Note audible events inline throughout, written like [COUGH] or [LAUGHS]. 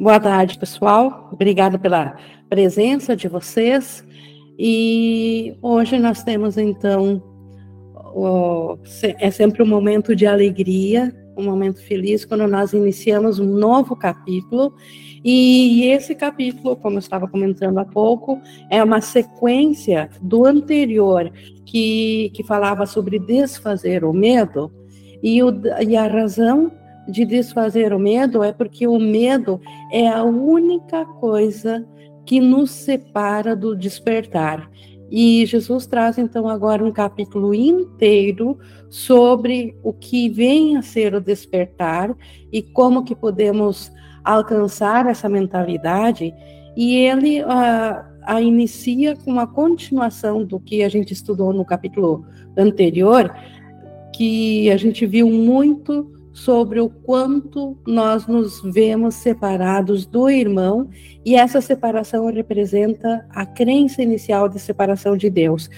Boa tarde, pessoal. Obrigada pela presença de vocês. E hoje nós temos, então, o, é sempre um momento de alegria, um momento feliz, quando nós iniciamos um novo capítulo. E esse capítulo, como eu estava comentando há pouco, é uma sequência do anterior, que, que falava sobre desfazer o medo. E, o, e a razão de desfazer o medo é porque o medo é a única coisa que nos separa do despertar. E Jesus traz então agora um capítulo inteiro sobre o que vem a ser o despertar e como que podemos alcançar essa mentalidade. E ele a, a inicia com a continuação do que a gente estudou no capítulo anterior, que a gente viu muito sobre o quanto nós nos vemos separados do irmão, e essa separação representa a crença inicial de separação de Deus.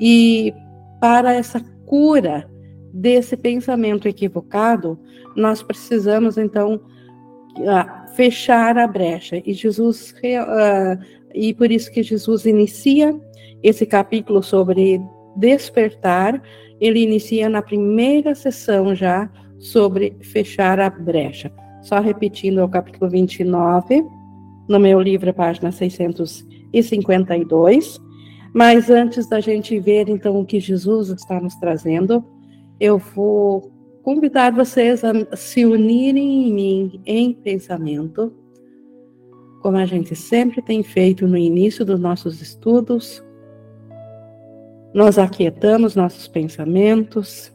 E para essa cura desse pensamento equivocado, nós precisamos então fechar a brecha. E Jesus e por isso que Jesus inicia esse capítulo sobre despertar, ele inicia na primeira sessão já sobre fechar a brecha. Só repetindo o capítulo 29, no meu livro, página 652. Mas antes da gente ver, então, o que Jesus está nos trazendo, eu vou convidar vocês a se unirem em mim em pensamento, como a gente sempre tem feito no início dos nossos estudos. Nós aquietamos nossos pensamentos,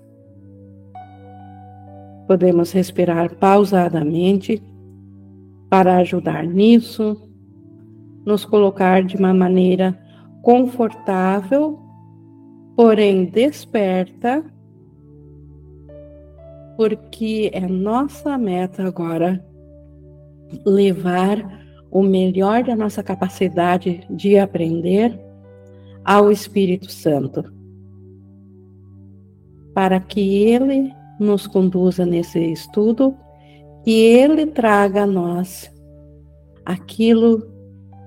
Podemos respirar pausadamente para ajudar nisso, nos colocar de uma maneira confortável, porém desperta, porque é nossa meta agora levar o melhor da nossa capacidade de aprender ao Espírito Santo, para que ele nos conduza nesse estudo, que ele traga a nós aquilo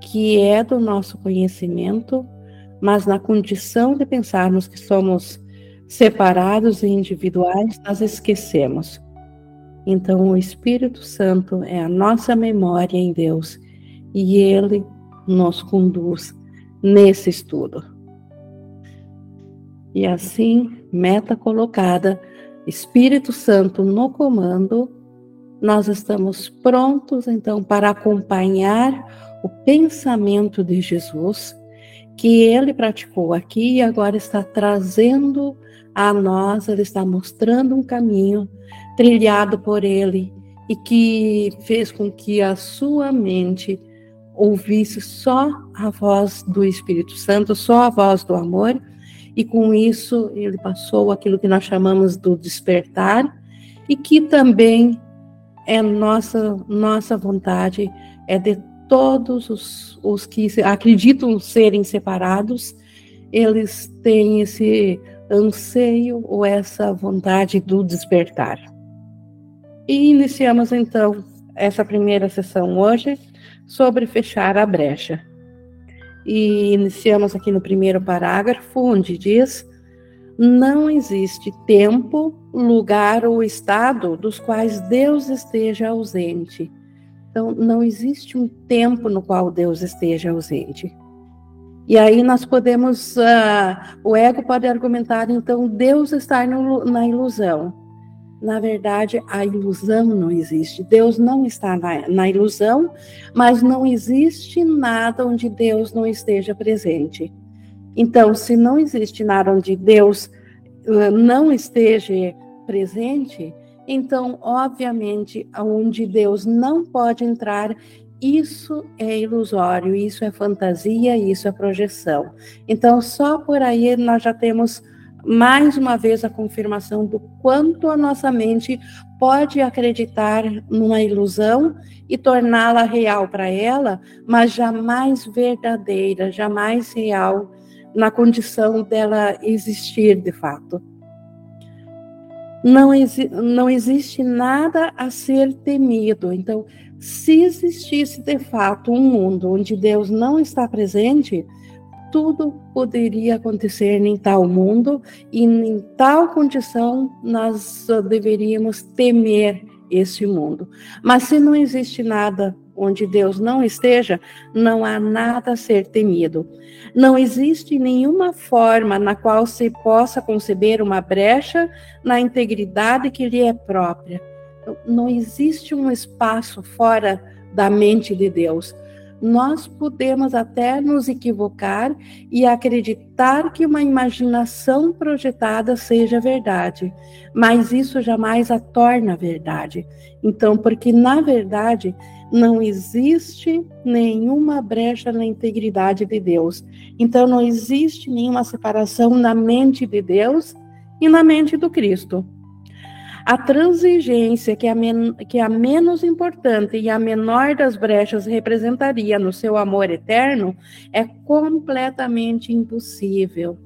que é do nosso conhecimento, mas na condição de pensarmos que somos separados e individuais, nós esquecemos. Então, o Espírito Santo é a nossa memória em Deus e ele nos conduz nesse estudo. E assim, meta colocada, Espírito Santo no comando, nós estamos prontos então para acompanhar o pensamento de Jesus que ele praticou aqui e agora está trazendo a nós, ele está mostrando um caminho trilhado por ele e que fez com que a sua mente ouvisse só a voz do Espírito Santo, só a voz do amor e com isso ele passou aquilo que nós chamamos do despertar e que também é nossa nossa vontade é de todos os, os que acreditam serem separados eles têm esse anseio ou essa vontade do despertar. E iniciamos então essa primeira sessão hoje sobre fechar a brecha e iniciamos aqui no primeiro parágrafo, onde diz: não existe tempo, lugar ou estado dos quais Deus esteja ausente. Então, não existe um tempo no qual Deus esteja ausente. E aí nós podemos, uh, o ego pode argumentar, então, Deus está no, na ilusão na verdade, a ilusão não existe. Deus não está na, na, ilusão, mas não existe nada onde Deus não esteja presente. Então, se não existe nada onde Deus uh, não esteja presente, então, obviamente, onde Deus não pode entrar, isso é ilusório, isso é fantasia, isso é projeção. Então, só por aí nós já temos mais uma vez a confirmação do quanto a nossa mente pode acreditar numa ilusão e torná-la real para ela, mas jamais verdadeira, jamais real na condição dela existir de fato. não, exi não existe nada a ser temido. Então, se existisse de fato um mundo onde Deus não está presente, tudo poderia acontecer em tal mundo e em tal condição nós deveríamos temer esse mundo. Mas se não existe nada onde Deus não esteja, não há nada a ser temido. Não existe nenhuma forma na qual se possa conceber uma brecha na integridade que lhe é própria. Não existe um espaço fora da mente de Deus nós podemos até nos equivocar e acreditar que uma imaginação projetada seja verdade, mas isso jamais a torna verdade. Então, porque na verdade não existe nenhuma brecha na integridade de Deus. Então, não existe nenhuma separação na mente de Deus e na mente do Cristo. A transigência, que é a, men que é a menos importante e a menor das brechas representaria no seu amor eterno, é completamente impossível.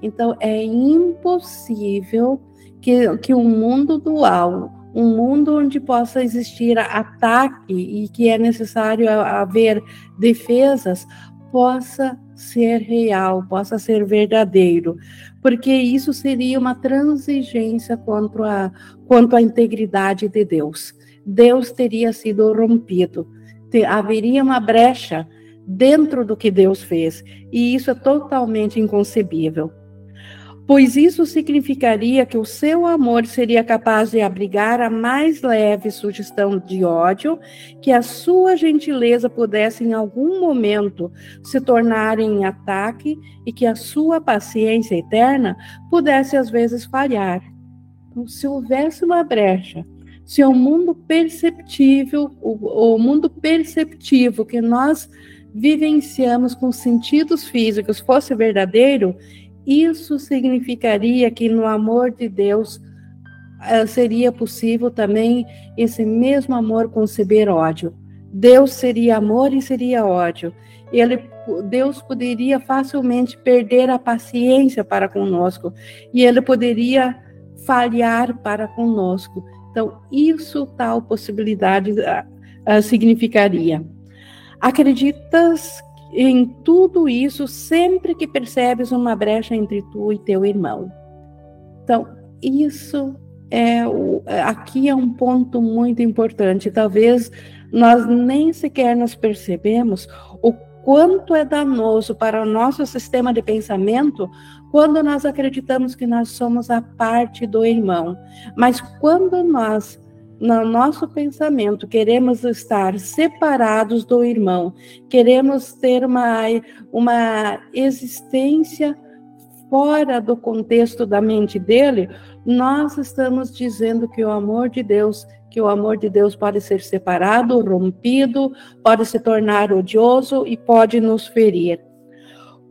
Então, é impossível que, que um mundo dual, um mundo onde possa existir ataque e que é necessário haver defesas, possa ser real, possa ser verdadeiro, porque isso seria uma transigência quanto a, quanto à integridade de Deus. Deus teria sido rompido, haveria uma brecha dentro do que Deus fez, e isso é totalmente inconcebível pois isso significaria que o seu amor seria capaz de abrigar a mais leve sugestão de ódio, que a sua gentileza pudesse em algum momento se tornar em ataque e que a sua paciência eterna pudesse às vezes falhar. Então, se houvesse uma brecha, se o mundo perceptível, o, o mundo perceptivo que nós vivenciamos com sentidos físicos fosse verdadeiro, isso significaria que no amor de Deus eh, seria possível também esse mesmo amor conceber ódio. Deus seria amor e seria ódio. Ele, Deus poderia facilmente perder a paciência para conosco e ele poderia falhar para conosco. Então, isso tal possibilidade uh, significaria. Acreditas em tudo isso sempre que percebes uma brecha entre tu e teu irmão. Então, isso é o, aqui é um ponto muito importante. Talvez nós nem sequer nos percebemos o quanto é danoso para o nosso sistema de pensamento quando nós acreditamos que nós somos a parte do irmão. Mas quando nós no nosso pensamento, queremos estar separados do irmão, queremos ter uma, uma existência fora do contexto da mente dele, nós estamos dizendo que o amor de Deus, que o amor de Deus pode ser separado, rompido, pode se tornar odioso e pode nos ferir.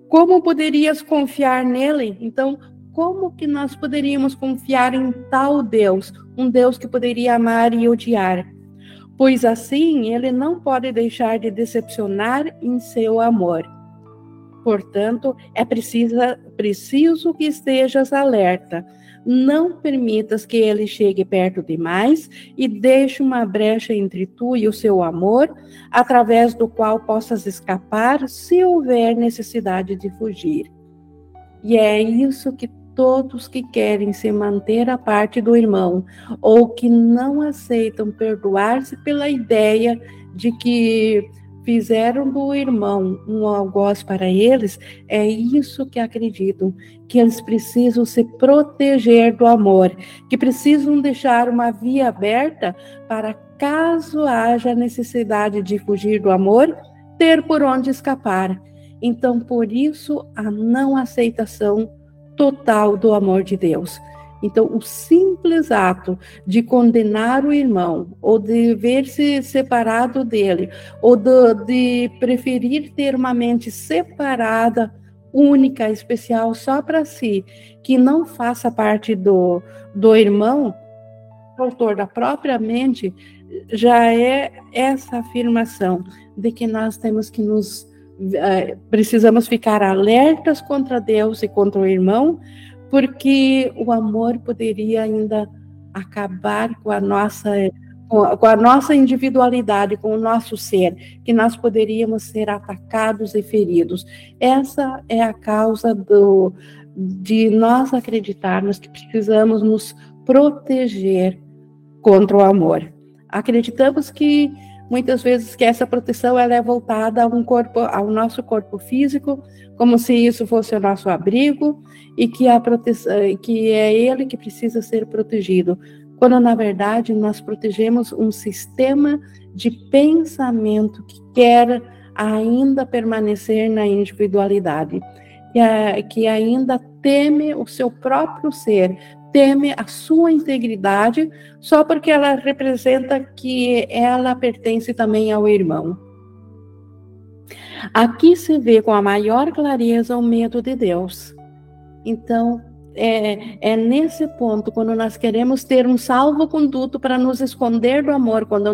Como poderias confiar nele? Então, como que nós poderíamos confiar em tal Deus, um Deus que poderia amar e odiar? Pois assim ele não pode deixar de decepcionar em seu amor. Portanto, é preciso, preciso que estejas alerta. Não permitas que ele chegue perto demais e deixe uma brecha entre tu e o seu amor, através do qual possas escapar se houver necessidade de fugir. E é isso que todos que querem se manter à parte do irmão ou que não aceitam perdoar-se pela ideia de que fizeram do irmão um algoz para eles, é isso que acreditam, que eles precisam se proteger do amor, que precisam deixar uma via aberta para caso haja necessidade de fugir do amor, ter por onde escapar. Então, por isso, a não aceitação total do amor de Deus. Então, o simples ato de condenar o irmão, ou de ver-se separado dele, ou de, de, preferir ter uma mente separada, única, especial, só para si, que não faça parte do, do irmão, autor da própria mente, já é essa afirmação de que nós temos que nos precisamos ficar alertas contra Deus e contra o irmão, porque o amor poderia ainda acabar com a nossa com a nossa individualidade, com o nosso ser, que nós poderíamos ser atacados e feridos. Essa é a causa do, de nós acreditarmos que precisamos nos proteger contra o amor. Acreditamos que muitas vezes que essa proteção ela é voltada a um corpo, ao nosso corpo físico, como se isso fosse o nosso abrigo e que a proteção, que é ele que precisa ser protegido quando na verdade nós protegemos um sistema de pensamento que quer ainda permanecer na individualidade, que ainda teme o seu próprio ser, teme a sua integridade, só porque ela representa que ela pertence também ao irmão. Aqui se vê com a maior clareza o medo de Deus. Então, é, é nesse ponto, quando nós queremos ter um salvo-conduto para nos esconder do amor quando,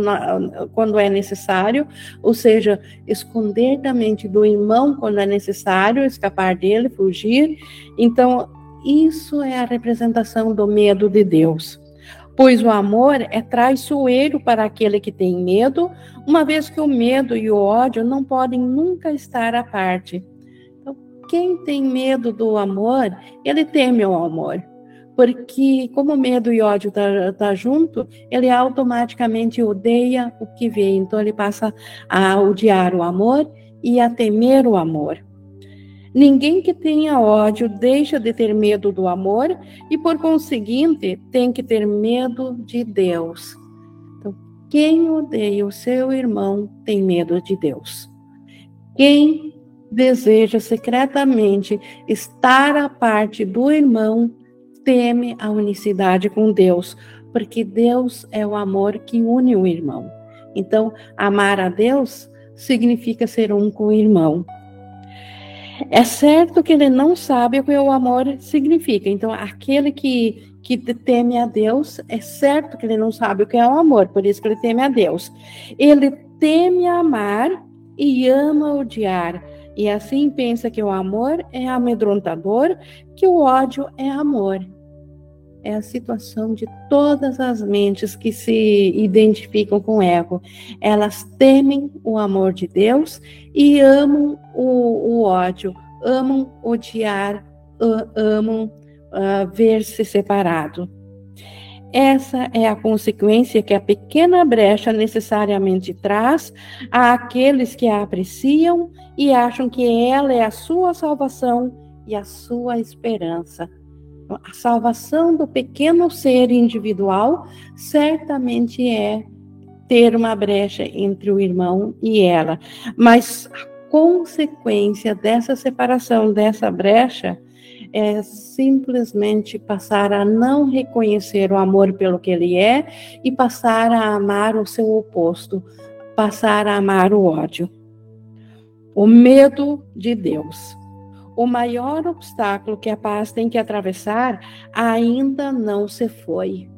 quando é necessário, ou seja, esconder da mente do irmão quando é necessário, escapar dele, fugir. Então, isso é a representação do medo de Deus. Pois o amor é traiçoeiro para aquele que tem medo, uma vez que o medo e o ódio não podem nunca estar à parte quem tem medo do amor, ele teme o amor. Porque, como medo e ódio tá, tá junto, ele automaticamente odeia o que vê. Então, ele passa a odiar o amor e a temer o amor. Ninguém que tenha ódio deixa de ter medo do amor e, por conseguinte, tem que ter medo de Deus. Então, quem odeia o seu irmão tem medo de Deus. Quem deseja secretamente estar à parte do irmão, teme a unicidade com Deus, porque Deus é o amor que une o irmão. Então, amar a Deus significa ser um com o irmão. É certo que ele não sabe o que o amor significa. Então, aquele que, que teme a Deus, é certo que ele não sabe o que é o amor, por isso que ele teme a Deus. Ele teme amar e ama odiar. E assim pensa que o amor é amedrontador, que o ódio é amor. É a situação de todas as mentes que se identificam com o ego. Elas temem o amor de Deus e amam o, ódio, amam odiar, amam uh, ver-se separado. Essa é a consequência que a pequena brecha necessariamente traz àqueles que a apreciam e acham que ela é a sua salvação e a sua esperança. A salvação do pequeno ser individual certamente é ter uma brecha entre o irmão e ela, mas a consequência dessa separação, dessa brecha, é simplesmente passar a não reconhecer o amor pelo que ele é e passar a amar o seu oposto, passar a amar o ódio. O medo de Deus. O maior obstáculo que a paz tem que atravessar ainda não se foi.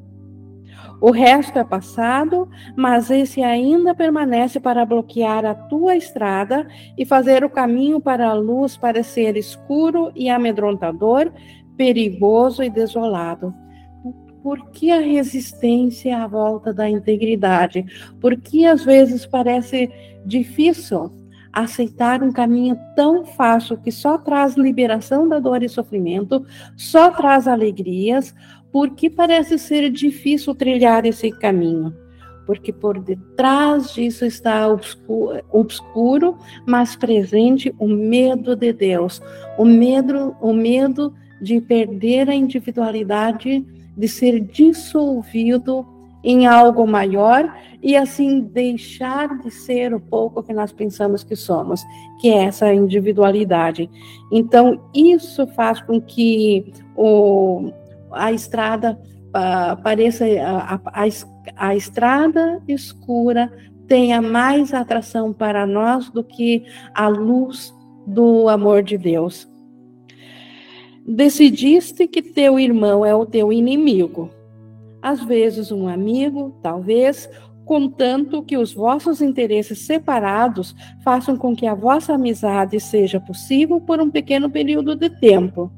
O resto é passado, mas esse ainda permanece para bloquear a tua estrada e fazer o caminho para a luz parecer escuro e amedrontador, perigoso e desolado. Por que a resistência à volta da integridade? Por que às vezes parece difícil aceitar um caminho tão fácil que só traz liberação da dor e sofrimento, só traz alegrias, porque parece ser difícil trilhar esse caminho? Porque por detrás disso está obscuro, obscuro, mas presente o medo de Deus, o medo, o medo de perder a individualidade, de ser dissolvido em algo maior e assim deixar de ser o pouco que nós pensamos que somos, que é essa individualidade. Então, isso faz com que o, a estrada uh, pareça a, a, a estrada escura tenha mais atração para nós do que a luz do amor de Deus. Decidiste que teu irmão é o teu inimigo. Às vezes, um amigo, talvez, contanto que os vossos interesses separados façam com que a vossa amizade seja possível por um pequeno período de tempo.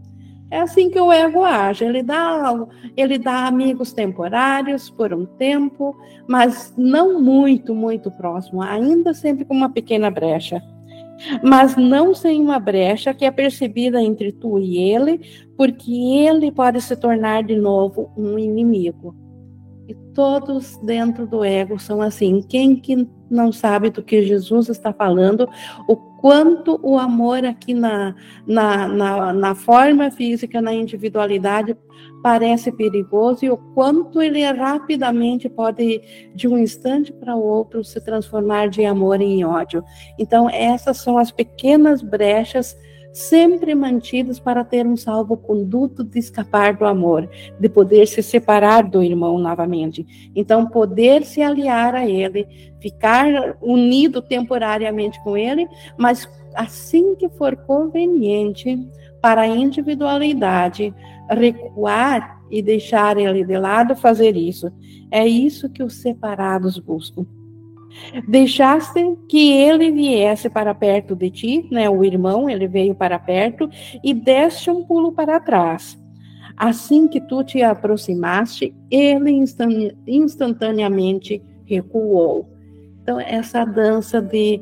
É assim que o ego age. Ele dá, ele dá amigos temporários por um tempo, mas não muito, muito próximo, ainda sempre com uma pequena brecha. Mas não sem uma brecha que é percebida entre tu e ele, porque ele pode se tornar de novo um inimigo. E todos dentro do ego são assim. Quem que não sabe do que Jesus está falando, o quanto o amor aqui na, na, na, na forma física, na individualidade, parece perigoso e o quanto ele rapidamente pode, de um instante para outro, se transformar de amor em ódio. Então, essas são as pequenas brechas sempre mantidos para ter um salvo-conduto de escapar do amor, de poder se separar do irmão novamente. Então, poder se aliar a ele, ficar unido temporariamente com ele, mas assim que for conveniente para a individualidade, recuar e deixar ele de lado, fazer isso. É isso que os separados buscam. Deixaste que ele viesse para perto de ti, né? O irmão, ele veio para perto e deste um pulo para trás. Assim que tu te aproximaste, ele instantaneamente recuou. Então, essa dança de,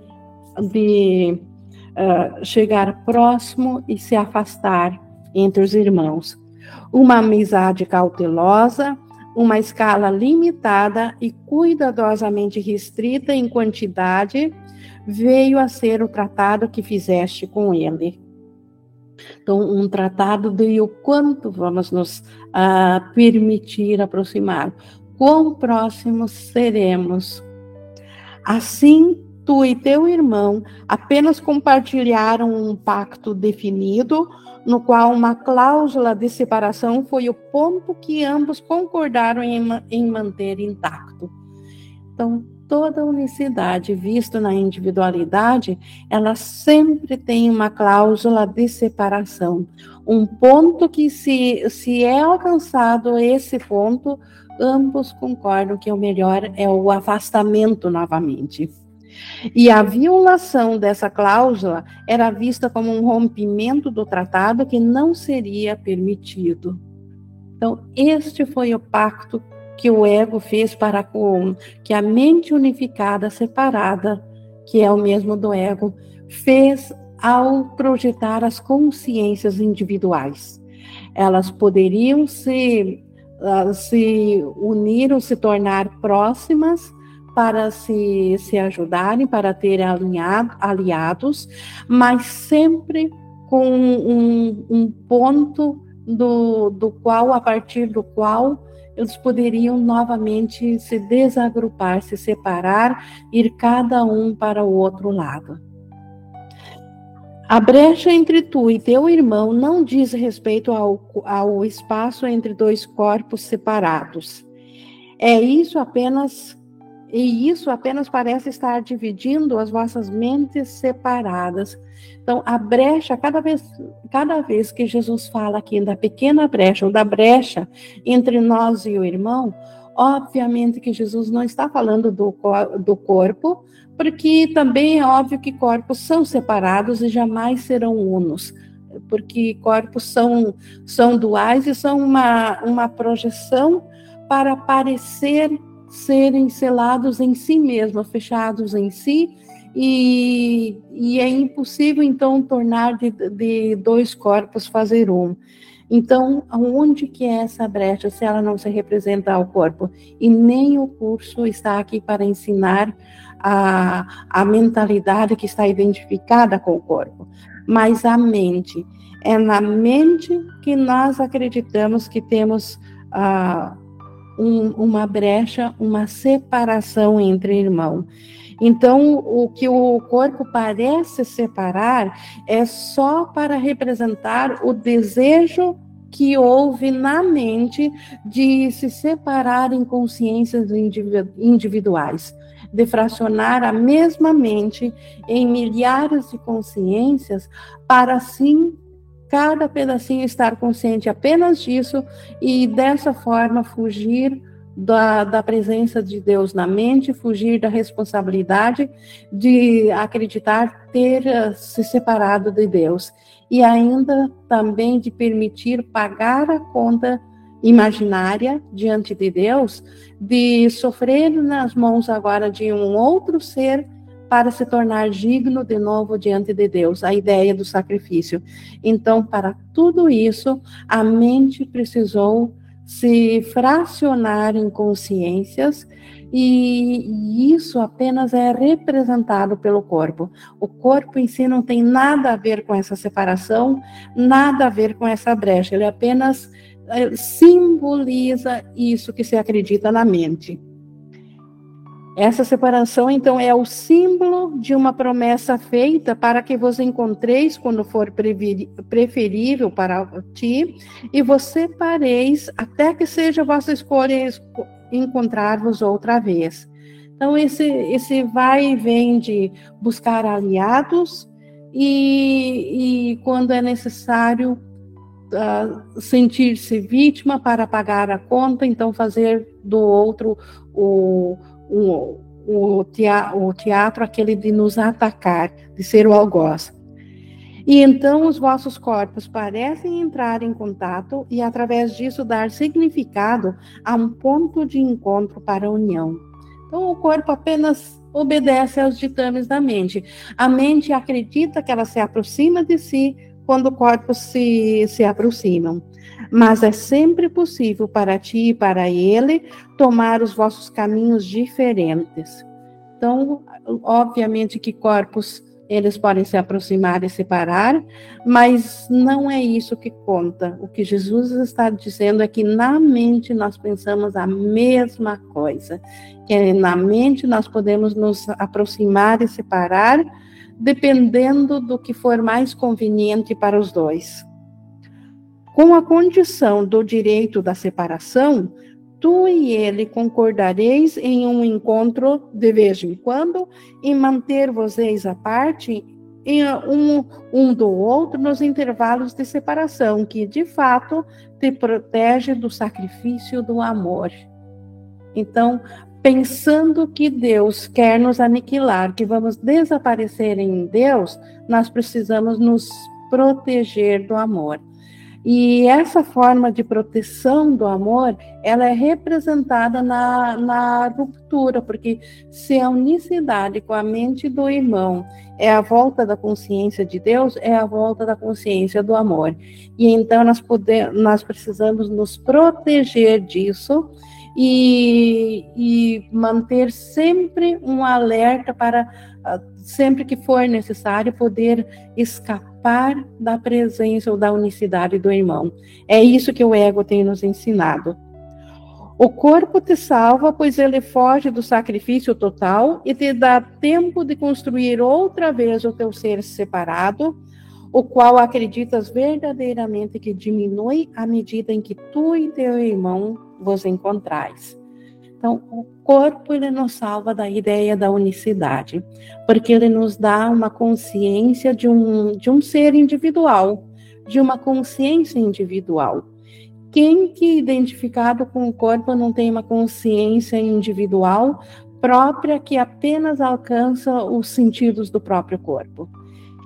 de uh, chegar próximo e se afastar entre os irmãos. Uma amizade cautelosa, uma escala limitada e cuidadosamente restrita em quantidade, veio a ser o tratado que fizeste com ele. Então, um tratado de o quanto vamos nos uh, permitir aproximar, quão próximos seremos. Assim, tu e teu irmão apenas compartilharam um pacto definido, no qual uma cláusula de separação foi o ponto que ambos concordaram em, em manter intacto. Então, toda unicidade vista na individualidade, ela sempre tem uma cláusula de separação. Um ponto que, se, se é alcançado esse ponto, ambos concordam que o melhor é o afastamento novamente. E a violação dessa cláusula era vista como um rompimento do tratado que não seria permitido. Então, este foi o pacto que o ego fez para com que a mente unificada, separada, que é o mesmo do ego, fez ao projetar as consciências individuais. Elas poderiam se, uh, se unir ou se tornar próximas para se, se ajudarem, para terem alinhado, aliados, mas sempre com um, um ponto do, do qual, a partir do qual eles poderiam novamente se desagrupar, se separar, ir cada um para o outro lado. A brecha entre tu e teu irmão não diz respeito ao, ao espaço entre dois corpos separados. É isso apenas e isso apenas parece estar dividindo as vossas mentes separadas. Então, a brecha, cada vez, cada vez que Jesus fala aqui da pequena brecha, ou da brecha entre nós e o irmão, obviamente que Jesus não está falando do, do corpo, porque também é óbvio que corpos são separados e jamais serão unos porque corpos são, são duais e são uma, uma projeção para parecer serem selados em si mesmos, fechados em si, e, e é impossível então tornar de, de, dois corpos fazer um. Então, aonde que é essa brecha se ela não se representa ao corpo? E nem o curso está aqui para ensinar a, a mentalidade que está identificada com o corpo, mas a mente. É na mente que nós acreditamos que temos a um, uma brecha, uma separação entre irmãos. Então, o que o corpo parece separar é só para representar o desejo que houve na mente de se separar em consciências individuais, de fracionar a mesma mente em milhares de consciências para assim cada pedacinho estar consciente apenas disso e dessa forma fugir da, da presença de Deus na mente, fugir da responsabilidade de acreditar ter eh, se separado de Deus. E ainda também de permitir pagar a conta imaginária diante de Deus, de sofrer nas mãos agora de um outro ser para se tornar digno de novo diante de Deus, a ideia do sacrifício. Então, para tudo isso, a mente precisou se fracionar em consciências e isso apenas é representado pelo corpo. O corpo em si não tem nada a ver com essa separação, nada a ver com essa brecha, ele apenas eh, simboliza isso que se acredita na mente. Essa separação, então, é o símbolo de uma promessa feita para que vos encontreis quando for preferível para ti, e vos separeis até que seja vossa escolha encontrar-vos outra vez. Então, esse, esse vai e vem de buscar aliados e, e quando é necessário, uh, sentir-se vítima para pagar a conta, então fazer do outro o o, o, teatro, o teatro aquele de nos atacar, de ser o algoz. E então os vossos corpos parecem entrar em contato e, através disso, dar significado a um ponto de encontro para a união. Então, o corpo apenas obedece aos ditames da mente. A mente acredita que ela se aproxima de si quando corpos se, se aproximam mas é sempre possível para ti e para ele tomar os vossos caminhos diferentes. Então, obviamente que corpos eles podem se aproximar e separar, mas não é isso que conta. O que Jesus está dizendo é que na mente nós pensamos a mesma coisa, que na mente nós podemos nos aproximar e separar, dependendo do que for mais conveniente para os dois. Com a condição do direito da separação, tu e ele concordareis em um encontro de vez em quando e manter-vos-eis à parte um, um do outro nos intervalos de separação, que de fato te protege do sacrifício do amor. Então, pensando que Deus quer nos aniquilar, que vamos desaparecer em Deus, nós precisamos nos proteger do amor. E essa forma de proteção do amor, ela é representada na, na ruptura, porque se a unicidade com a mente do irmão é a volta da consciência de Deus, é a volta da consciência do amor. E então nós, podemos, nós precisamos nos proteger disso e, e manter sempre um alerta para, ah, sempre que for necessário, poder escapar escapar da presença ou da unicidade do irmão. É isso que o ego tem nos ensinado. O corpo te salva, pois ele foge do sacrifício total e te dá tempo de construir outra vez o teu ser separado, o qual acreditas verdadeiramente que diminui à medida em que tu e teu irmão vos encontrais. Então, o corpo ele nos salva da ideia da unicidade, porque ele nos dá uma consciência de um, de um ser individual, de uma consciência individual. Quem que identificado com o corpo não tem uma consciência individual própria que apenas alcança os sentidos do próprio corpo?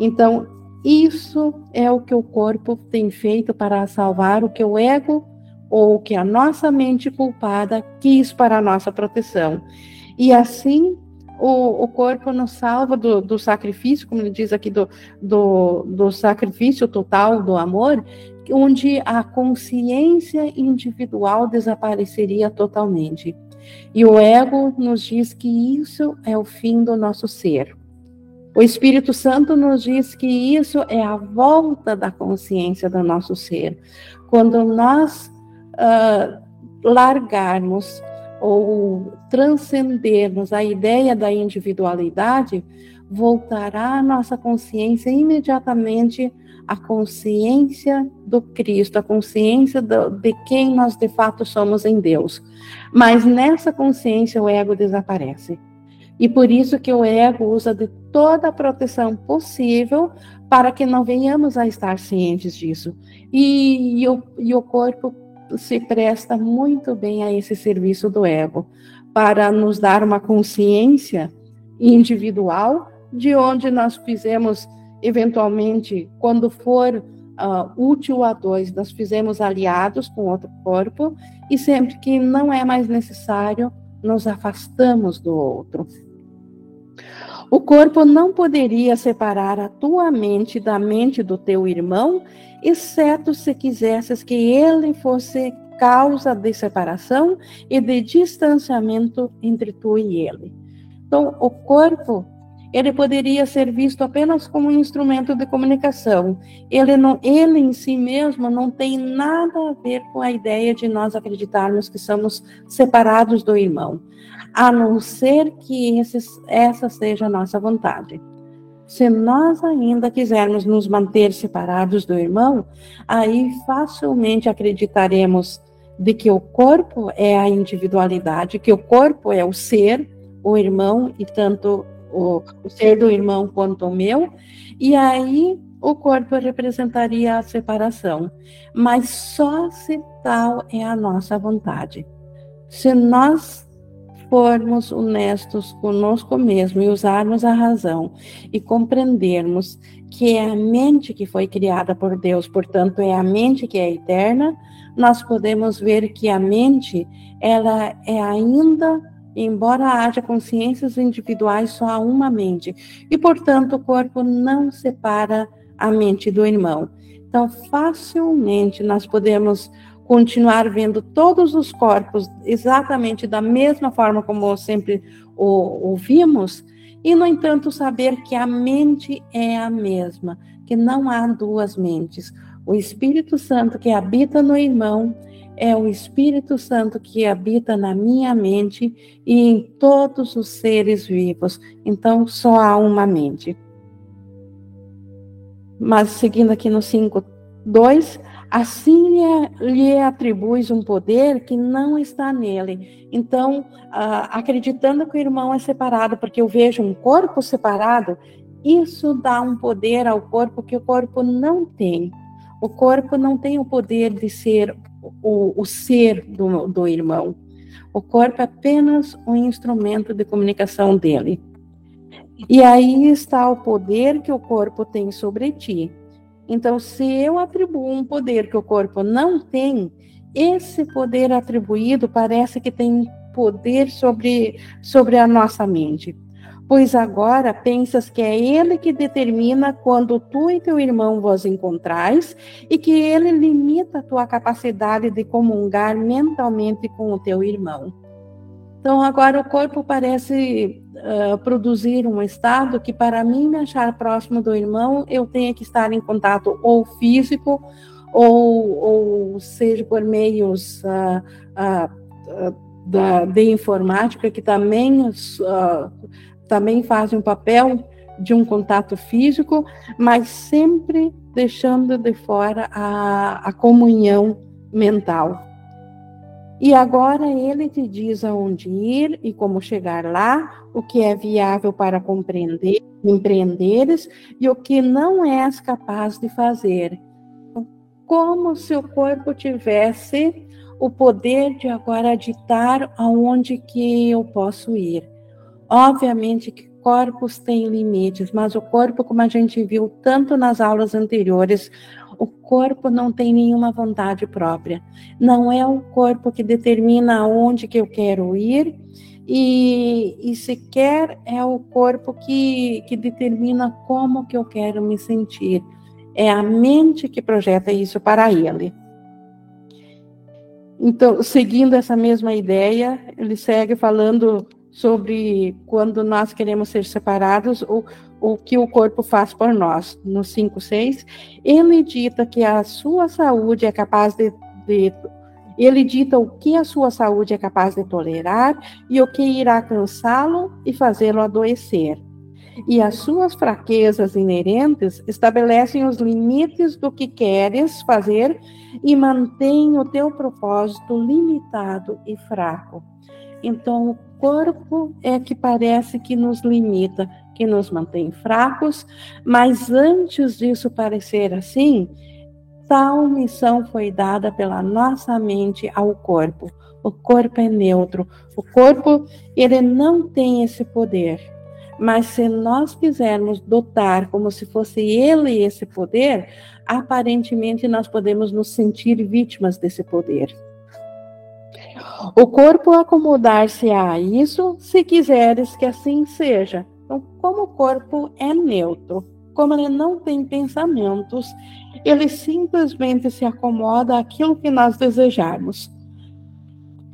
Então, isso é o que o corpo tem feito para salvar o que o ego ou que a nossa mente culpada quis para a nossa proteção. E assim o, o corpo nos salva do, do, sacrifício, como ele diz aqui, do, do, do sacrifício total do amor, onde a consciência individual desapareceria totalmente. E o ego nos diz que isso é o fim do nosso ser. O Espírito Santo nos diz que isso é a volta da consciência do nosso ser. Quando nós uh, largarmos ou transcendermos a ideia da individualidade, voltará a nossa consciência imediatamente à consciência do Cristo, a consciência do, de quem nós de fato somos em Deus. Mas nessa consciência o ego desaparece. E por isso que o ego usa de toda a proteção possível para que não venhamos a estar cientes disso. E, e, o, e o corpo se presta muito bem a esse serviço do ego, para nos dar uma consciência individual de onde nós fizemos, eventualmente, quando for uh, útil a dois, nós fizemos aliados com outro corpo, e sempre que não é mais necessário, nos afastamos do outro. O corpo não poderia separar a tua mente da mente do teu irmão, exceto se quisesses que ele fosse causa de separação e de distanciamento entre tu e ele. Então, o corpo ele poderia ser visto apenas como um instrumento de comunicação. Ele, não, ele em si mesmo não tem nada a ver com a ideia de nós acreditarmos que somos separados do irmão, a não ser que esses, essa seja a nossa vontade. Se nós ainda quisermos nos manter separados do irmão, aí facilmente acreditaremos de que o corpo é a individualidade, que o corpo é o ser, o irmão, e tanto o, o ser do irmão quanto o meu, e aí o corpo representaria a separação. Mas só se tal é a nossa vontade. Se nós formos honestos conosco mesmo e usarmos a razão e compreendermos que é a mente que foi criada por Deus, portanto é a mente que é eterna, nós podemos ver que a mente ela é ainda embora haja consciências individuais, só há uma mente. E, portanto, o corpo não separa a mente do irmão. Então, facilmente nós podemos continuar vendo todos os corpos exatamente da mesma forma como sempre o, o vimos, e, no entanto, saber que a mente é a mesma, que não há duas mentes. O Espírito Santo que habita no irmão é o Espírito Santo que habita na minha mente e em todos os seres vivos. Então, só há uma mente. Mas, seguindo aqui no 5, 2, assim lhe atribuis um poder que não está nele. Então, uh, acreditando que o irmão é separado, porque eu vejo um corpo separado, isso dá um poder ao corpo que o corpo não tem. O corpo não tem o poder de ser o, o ser do, do irmão. O corpo é apenas um instrumento de comunicação dele. E aí está o poder que o corpo tem sobre ti. Então, se eu atribuo um poder que o corpo não tem, esse poder atribuído parece que tem poder sobre, sobre a nossa mente pois agora pensas que é ele que determina quando tu e teu irmão vos encontrais e que ele limita a tua capacidade de comungar mentalmente com o teu irmão. Então, agora o corpo parece produzir um estado que, para mim me achar próximo do irmão, eu tenho que estar em contato ou físico, ou, ou seja por meios uh, uh, da, de informática, que também também fazem um papel de um contato físico, mas sempre deixando de fora a, a comunhão mental. E agora ele te diz aonde ir e como chegar lá, o que é viável para compreender, empreenderes e o que não és capaz de fazer. Como se o corpo tivesse o poder de agora ditar aonde que eu posso ir. Obviamente que corpos têm limites, mas o corpo, como a gente viu tanto nas aulas anteriores, o corpo não tem nenhuma vontade própria. Não é o corpo que determina aonde que eu quero ir e, e sequer é o corpo que, que determina como que eu quero me sentir. É a mente que projeta isso para ele. Então, seguindo essa mesma ideia, ele segue falando sobre quando nós queremos ser separados, o, o que o corpo faz por nós. No 5, 6, ele dita que a sua saúde é capaz de, de ele dita o que a sua saúde é capaz de tolerar e o que irá cansá-lo e fazê-lo adoecer. E as suas fraquezas inerentes estabelecem os limites do que queres fazer e mantêm o teu propósito limitado e fraco. Então, o corpo é que parece que nos limita, que nos mantém fracos, mas antes disso parecer assim, tal missão foi dada pela nossa mente ao corpo. O corpo é neutro. O corpo, ele não tem esse poder. Mas se nós quisermos dotar como se fosse ele esse poder, aparentemente nós podemos nos sentir vítimas desse poder. O corpo acomodar-se a isso, se quiseres que assim seja. Então, como o corpo é neutro, como ele não tem pensamentos, ele simplesmente se acomoda àquilo que nós desejarmos.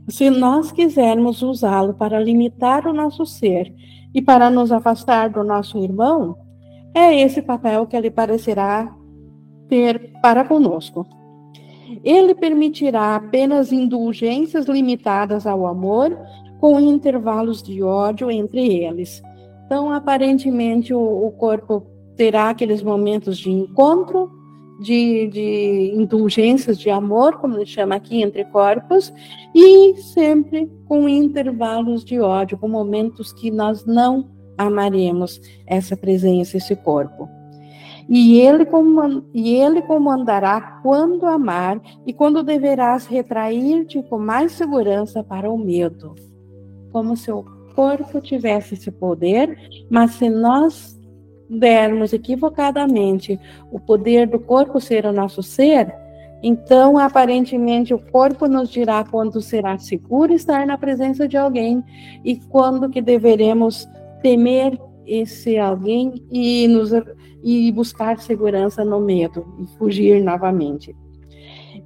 Se nós quisermos usá-lo para limitar o nosso ser e para nos afastar do nosso irmão, é esse papel que ele parecerá ter para conosco. Ele permitirá apenas indulgências limitadas ao amor, com intervalos de ódio entre eles. Então, aparentemente, o, o corpo terá aqueles momentos de encontro, de, de, indulgências de amor, como ele chama aqui, entre corpos, e sempre com intervalos de ódio, com momentos que nós não amaremos essa presença, esse corpo. E ele, e ele comandará quando amar e quando deverás retrair-te com mais segurança para o medo. Como se o corpo tivesse esse poder, mas se nós dermos equivocadamente o poder do corpo ser o nosso ser, então aparentemente o corpo nos dirá quando será seguro estar na presença de alguém e quando que deveremos temer esse alguém e nos e buscar segurança no medo e fugir novamente.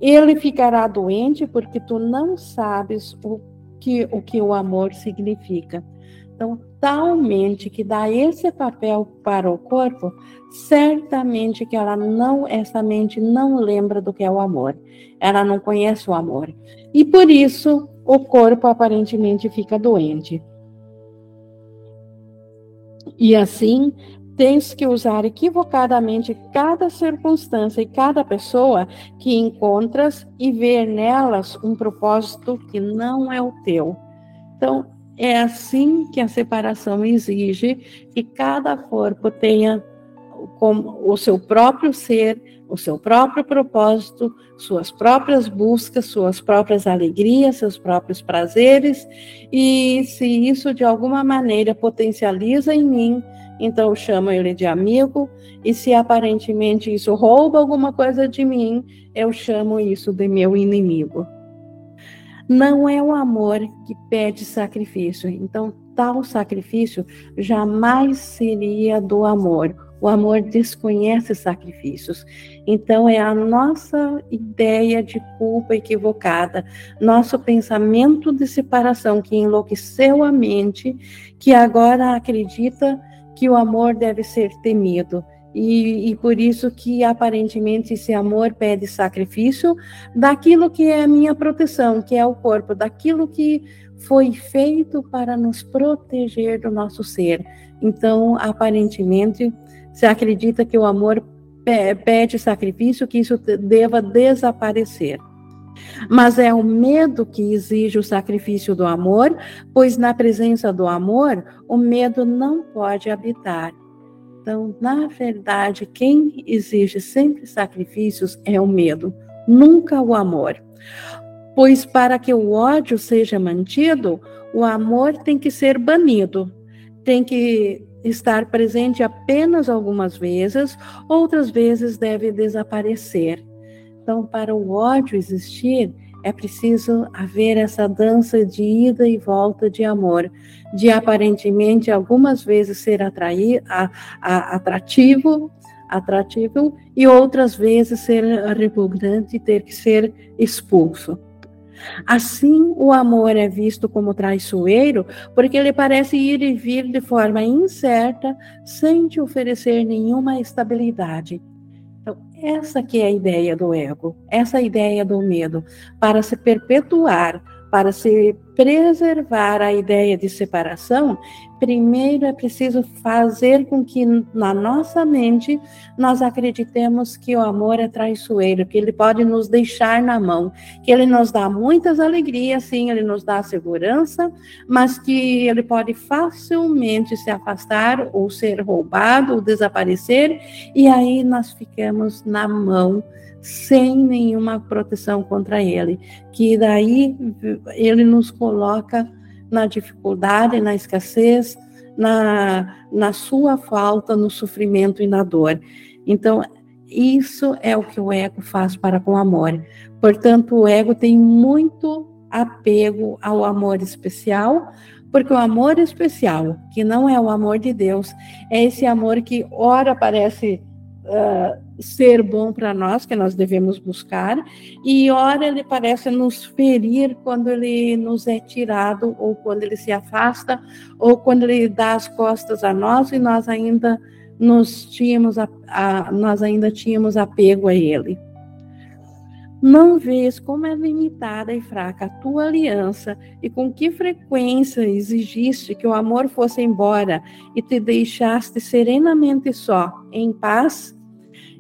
Ele ficará doente porque tu não sabes o que o que o amor significa. Então, talmente que dá esse papel para o corpo, certamente que ela não, essa mente não lembra do que é o amor. Ela não conhece o amor. E por isso o corpo aparentemente fica doente. E assim, tens que usar equivocadamente cada circunstância e cada pessoa que encontras e ver nelas um propósito que não é o teu. Então, é assim que a separação exige que cada corpo tenha o seu próprio ser, o seu próprio propósito, suas próprias buscas, suas próprias alegrias, seus próprios prazeres, e se isso de alguma maneira potencializa em mim, então chamo ele de amigo, e se aparentemente isso rouba alguma coisa de mim, eu chamo isso de meu inimigo. Não é o amor que pede sacrifício. Então, tal sacrifício jamais seria do amor. O amor desconhece sacrifícios. Então, é a nossa ideia de culpa equivocada, nosso pensamento de separação que enlouqueceu a mente, que agora acredita que o amor deve ser temido. E, e, por isso que aparentemente esse amor pede sacrifício daquilo que é a minha proteção, que é o corpo, daquilo que foi feito para nos proteger do nosso ser. Então, aparentemente, se acredita que o amor pede sacrifício, que isso deva desaparecer. Mas é o medo que exige o sacrifício do amor, pois na presença do amor, o medo não pode habitar. Então, na verdade, quem exige sempre sacrifícios é o medo, nunca o amor. Pois para que o ódio seja mantido, o amor tem que ser banido, tem que estar presente apenas algumas vezes, outras vezes deve desaparecer. Então, para o ódio existir, é preciso haver essa dança de ida e volta de amor, de aparentemente algumas vezes ser atrair, a, a, atrativo, atrativo e outras vezes ser repugnante e ter que ser expulso. Assim, o amor é visto como traiçoeiro porque ele parece ir e vir de forma incerta, sem te oferecer nenhuma estabilidade. Essa que é a ideia do ego, essa ideia do medo, para se perpetuar, para se preservar a ideia de separação, primeiro é preciso fazer com que na nossa mente nós acreditemos que o amor é traiçoeiro, que ele pode nos deixar na mão, que ele nos dá muitas alegrias, sim, ele nos dá segurança, mas que ele pode facilmente se afastar ou ser roubado ou desaparecer, e aí nós ficamos na mão sem nenhuma proteção contra ele, que daí ele nos coloca na dificuldade, na escassez, na, na sua falta, no sofrimento e na dor. Então, isso é o que o ego faz para com o amor. Portanto, o ego tem muito apego ao amor especial, porque o amor especial, que não é o amor de Deus, é esse amor que ora parece uh, ser bom para nós, que nós devemos buscar, e ora ele parece nos ferir quando ele nos é tirado, ou quando ele se afasta, ou quando ele dá as costas a nós e nós ainda nos tínhamos a, a, nós ainda tínhamos apego a ele. Não vês como é limitada e fraca a tua aliança e com que frequência exigiste que o amor fosse embora e te deixaste serenamente só, em paz?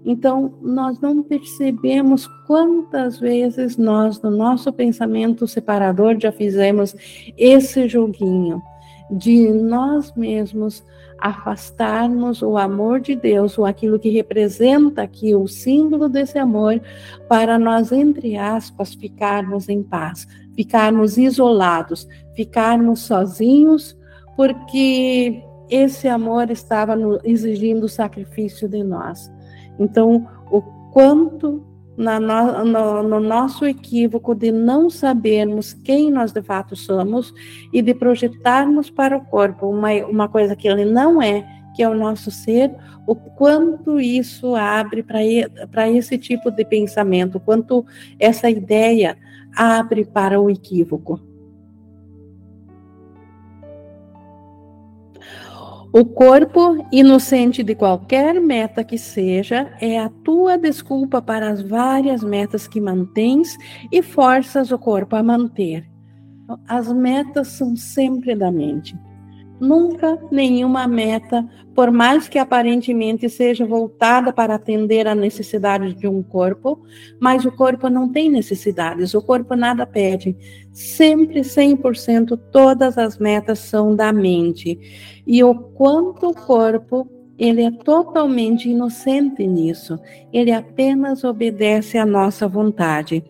Então, nós não percebemos quantas vezes nós, no nosso pensamento separador, já fizemos esse joguinho de nós mesmos afastarmos o amor de Deus, ou aquilo que representa aqui o símbolo desse amor, para nós, entre aspas, ficarmos em paz, ficarmos isolados, ficarmos sozinhos, porque esse amor estava exigindo sacrifício de nós. Então, o quanto no, no, no, nosso equívoco de não sabermos quem nós de fato somos e de projetarmos para o corpo uma, uma coisa que ele não é, que é o nosso ser, o quanto isso abre para esse tipo de pensamento, quanto essa ideia abre para o equívoco. O corpo, inocente de qualquer meta que seja, é a tua desculpa para as várias metas que mantens e forças o corpo a manter. As metas são sempre da mente. Nunca nenhuma meta, por mais que aparentemente seja voltada para atender a necessidade de um corpo, mas o corpo não tem necessidades, o corpo nada pede. Sempre 100% todas as metas são da mente. E o quanto o corpo ele é totalmente inocente nisso. Ele apenas obedece à nossa vontade.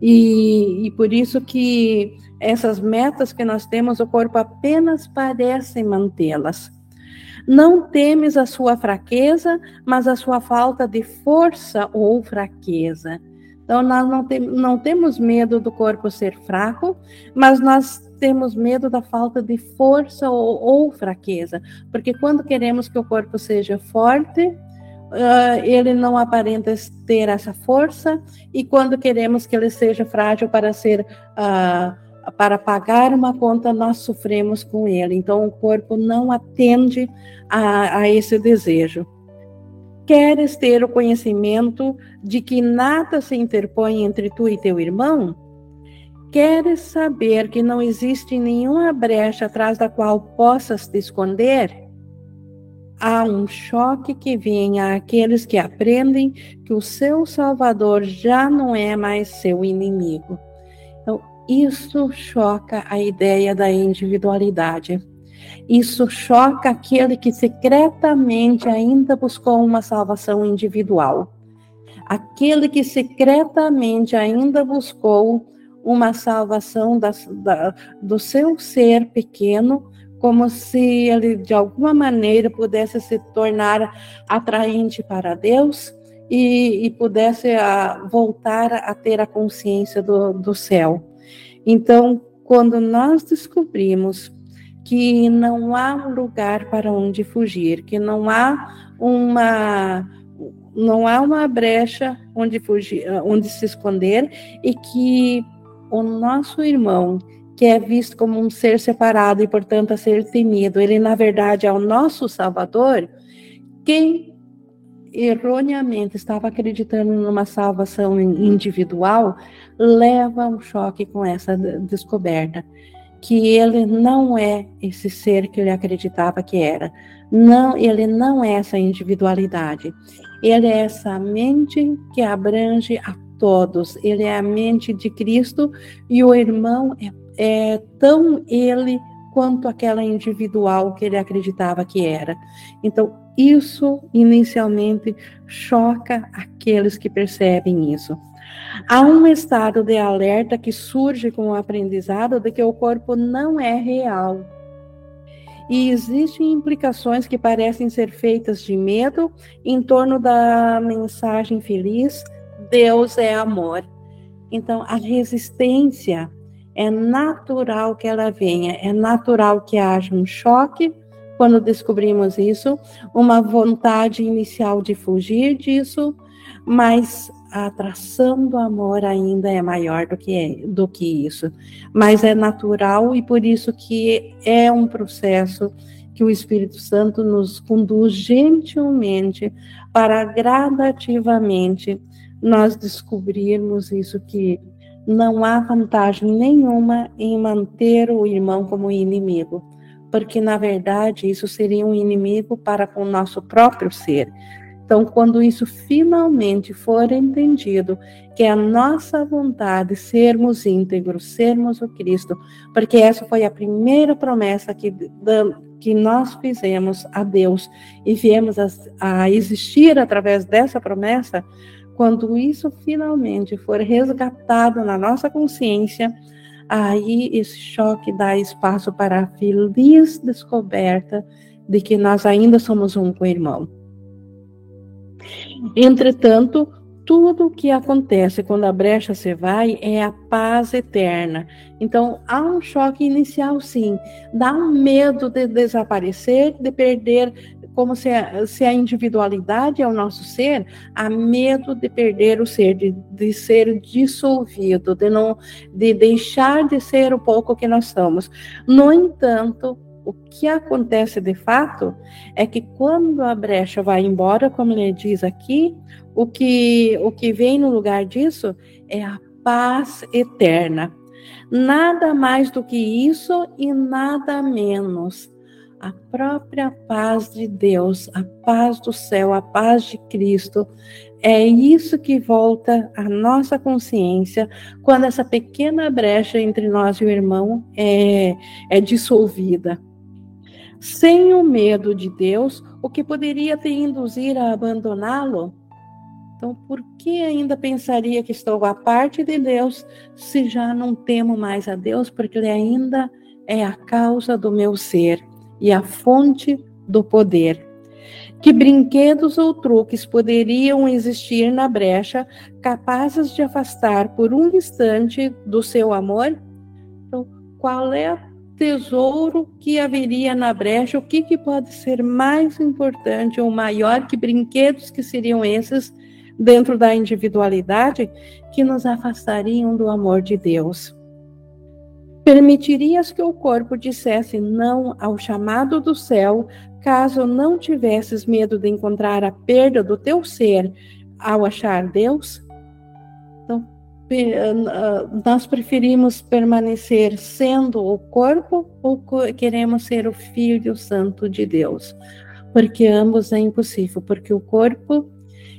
E, e por isso que essas metas que nós temos, o corpo apenas parece mantê-las. Não temes a sua fraqueza, mas a sua falta de força ou fraqueza. Então, nós não, tem, não temos medo do corpo ser fraco, mas nós temos medo da falta de força ou, ou fraqueza. Porque quando queremos que o corpo seja forte, uh, ele não aparenta ter essa força, e quando queremos que ele seja frágil para ser. Uh, para pagar uma conta, nós sofremos com ele. Então, o corpo não atende a, a esse desejo. Queres ter o conhecimento de que nada se interpõe entre tu e teu irmão? Queres saber que não existe nenhuma brecha atrás da qual possas te esconder? Há um choque que vem àqueles que aprendem que o seu Salvador já não é mais seu inimigo. Isso choca a ideia da individualidade. Isso choca aquele que secretamente ainda buscou uma salvação individual. Aquele que secretamente ainda buscou uma salvação da, da, do seu ser pequeno, como se ele de alguma maneira pudesse se tornar atraente para Deus e, e pudesse a, ah, voltar a ter a consciência do, do céu. Então, quando nós descobrimos que não há lugar para onde fugir, que não há uma não há uma brecha onde fugir, onde se esconder e que o nosso irmão, que é visto como um ser separado e portanto a ser temido, ele na verdade é o nosso Salvador, quem erroneamente estava acreditando numa salvação individual, leva um choque com essa descoberta. que ele não é esse ser que ele acreditava que era. Não, ele não é essa individualidade. Ele é essa mente que abrange a todos. Ele é a mente de Cristo e o irmão é, é tão ele quanto aquela individual que ele acreditava que era. Então, isso inicialmente choca aqueles que percebem isso. Há um estado de alerta que surge com o aprendizado de que o corpo não é real. E existem implicações que parecem ser feitas de medo em torno da mensagem feliz: Deus é amor. Então, a resistência é natural que ela venha, é natural que haja um choque quando descobrimos isso, uma vontade inicial de fugir disso, mas a atração do amor ainda é maior do que, é, do que isso. Mas é natural e por isso que é um processo que o Espírito Santo nos conduz gentilmente para gradativamente nós descobrirmos isso que não há vantagem nenhuma em manter o irmão como inimigo, porque na verdade isso seria um inimigo para com o nosso próprio ser. Então, quando isso finalmente for entendido, que é a nossa vontade sermos íntegros, sermos o Cristo, porque essa foi a primeira promessa que, que nós fizemos a Deus e viemos a, a existir através dessa promessa, quando isso finalmente for resgatado na nossa consciência, aí esse choque dá espaço para a feliz descoberta de que nós ainda somos um com o irmão. Entretanto, tudo o que acontece quando a brecha se vai é a paz eterna. Então, há um choque inicial, sim. Dá um medo de desaparecer, de perder, como se a, se a individualidade é o nosso ser, há medo de perder o ser, de, de ser dissolvido, de, não, de deixar de ser o pouco que nós somos. No entanto, o que acontece de fato é que quando a brecha vai embora, como ele diz aqui, o que, o que vem no lugar disso é a paz eterna. Nada mais do que isso e nada menos. A própria paz de Deus, a paz do céu, a paz de Cristo, é isso que volta à nossa consciência quando essa pequena brecha entre nós e o irmão é, é dissolvida sem o medo de Deus, o que poderia te induzir a abandoná-lo? Então, por que ainda pensaria que estou à parte de Deus se já não temo mais a Deus, porque Ele ainda é a causa do meu ser e a fonte do poder? Que brinquedos ou truques poderiam existir na brecha capazes de afastar por um instante do seu amor? Então, qual é tesouro que haveria na brecha, o que, que pode ser mais importante ou maior que brinquedos que seriam esses dentro da individualidade que nos afastariam do amor de Deus. Permitirias que o corpo dissesse não ao chamado do céu, caso não tivesses medo de encontrar a perda do teu ser ao achar Deus? Nós preferimos permanecer sendo o corpo ou queremos ser o Filho Santo de Deus? Porque ambos é impossível, porque o corpo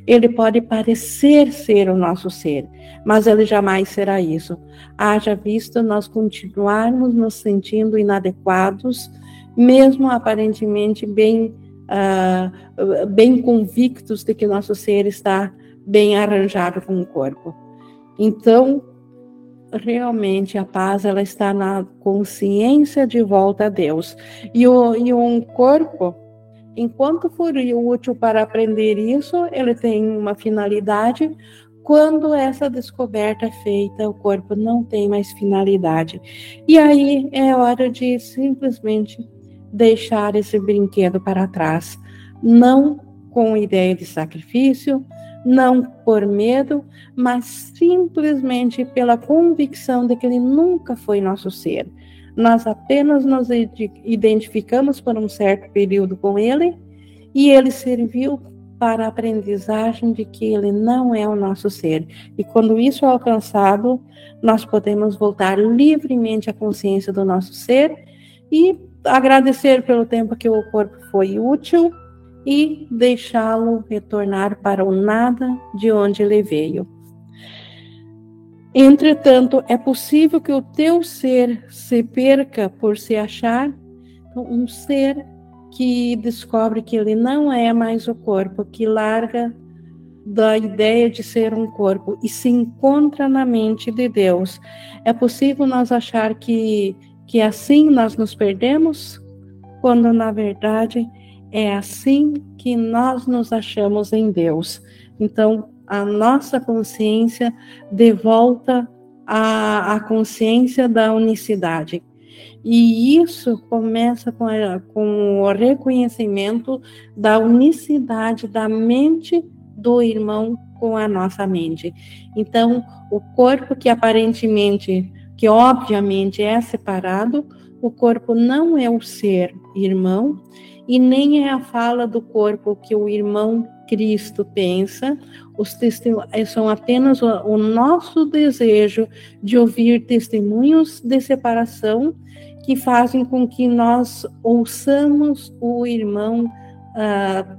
ele pode parecer ser o nosso ser, mas ele jamais será isso. Haja visto nós continuarmos nos sentindo inadequados, mesmo aparentemente bem, uh, bem convictos de que nosso ser está bem arranjado com o corpo. Então, realmente a paz ela está na consciência de volta a Deus. E, o, e um corpo, enquanto for útil para aprender isso, ele tem uma finalidade. Quando essa descoberta é feita, o corpo não tem mais finalidade. E aí é hora de simplesmente deixar esse brinquedo para trás. Não com ideia de sacrifício, não por medo, mas simplesmente pela convicção de que ele nunca foi nosso ser. Nós apenas nos identificamos por um certo período com ele e ele serviu para a aprendizagem de que ele não é o nosso ser. E quando isso é alcançado, nós podemos voltar livremente à consciência do nosso ser e agradecer pelo tempo que o corpo foi útil e deixá-lo retornar para o nada de onde ele veio. Entretanto, é possível que o teu ser se perca por se achar um ser que descobre que ele não é mais o corpo, que larga da ideia de ser um corpo e se encontra na mente de Deus. É possível nós achar que, que assim nós nos perdemos, quando na verdade é assim que nós nos achamos em Deus. Então, a nossa consciência de volta à, consciência da unicidade. E isso começa com, a, com o reconhecimento da unicidade da mente do irmão com a nossa mente. Então, o corpo que aparentemente, que obviamente é separado, o corpo não é o ser irmão e nem é a fala do corpo que o irmão Cristo pensa, os são apenas o, o nosso desejo de ouvir testemunhos de separação que fazem com que nós ouçamos o irmão uh,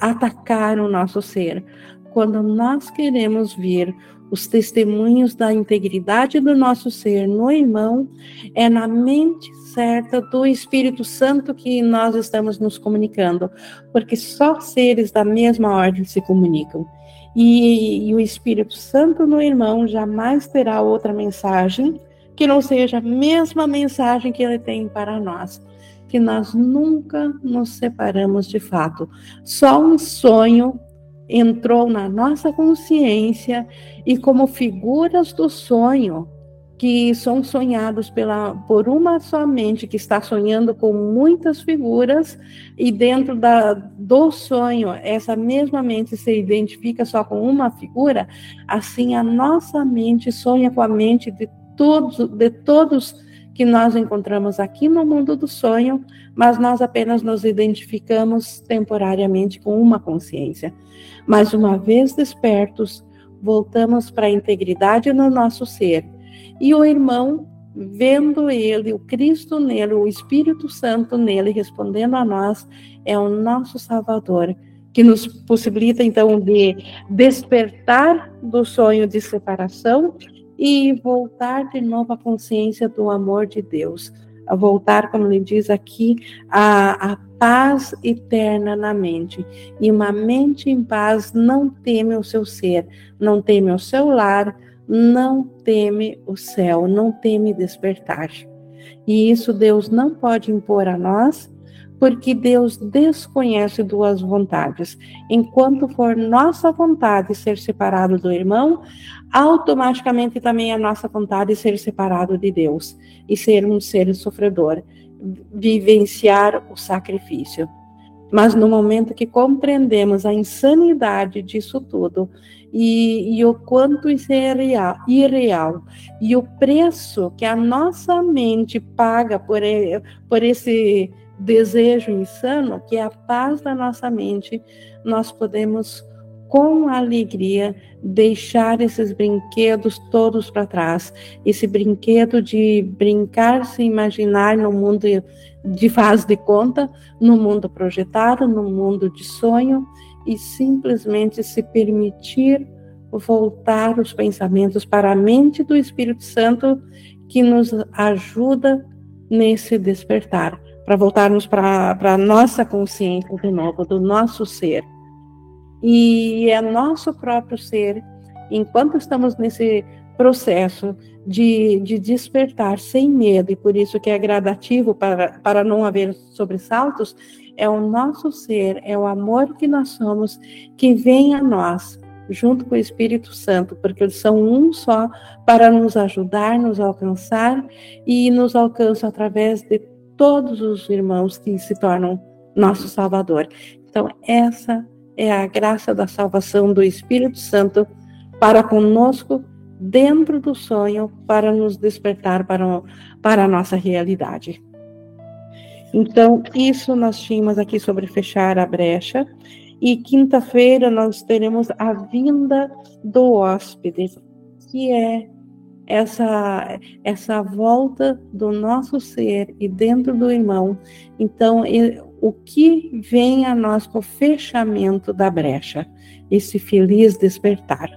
atacar o nosso ser. Quando nós queremos ver os testemunhos da integridade do nosso ser no irmão, é na mente certa do Espírito Santo que nós estamos nos comunicando, porque só seres da mesma ordem se comunicam. E, e o Espírito Santo no irmão jamais terá outra mensagem que não seja a mesma mensagem que ele tem para nós, que nós nunca nos separamos de fato. Só um sonho entrou na nossa consciência e como figuras do sonho que são sonhados pela, por uma só mente que está sonhando com muitas figuras e dentro da, do sonho essa mesma mente se identifica só com uma figura, assim a nossa mente sonha com a mente de todos, de todos que nós encontramos aqui no mundo do sonho, mas nós apenas nos identificamos temporariamente com uma consciência. Mas uma vez despertos, voltamos para a integridade no nosso ser. E o irmão, vendo ele, o Cristo nele, o Espírito Santo nele, respondendo a nós, é o nosso Salvador, que nos possibilita então de despertar do sonho de separação e voltar de novo à consciência do amor de Deus, a voltar, como ele diz aqui, a, a paz eterna na mente. E uma mente em paz não teme o seu ser, não teme o seu lar, não teme o céu, não teme despertar. E isso Deus não pode impor a nós, porque Deus desconhece duas vontades. Enquanto for nossa vontade ser separado do irmão, automaticamente também é nossa vontade ser separado de Deus e ser um ser sofredor, vivenciar o sacrifício. Mas no momento que compreendemos a insanidade disso tudo e, e, o quanto isso é real, irreal e o preço que a nossa mente paga por, por esse desejo insano, que é a paz da nossa mente, nós podemos com alegria deixar esses brinquedos todos para trás. Esse brinquedo de brincar, se imaginar no mundo de faz de conta, no mundo projetado, no mundo de sonho e simplesmente se permitir voltar os pensamentos para a mente do Espírito Santo que nos ajuda nesse despertar para voltarmos para a nossa consciência de novo, do nosso ser. E é nosso próprio ser, enquanto estamos nesse processo de, de despertar sem medo, e por isso que é gradativo para, para não haver sobressaltos, é o nosso ser, é o amor que nós somos que vem a nós, junto com o Espírito Santo, porque eles são um só para nos ajudar, nos alcançar e nos alcançam através de todos os irmãos que se tornam nosso Salvador. Então, essa é a graça da salvação do Espírito Santo para conosco dentro do sonho para nos despertar para, para a nossa realidade. Então, isso nós tínhamos aqui sobre fechar a brecha. E quinta-feira nós teremos a vinda do hóspede, que é essa essa volta do nosso ser e dentro do irmão. Então, o que vem a nós com o fechamento da brecha, esse feliz despertar.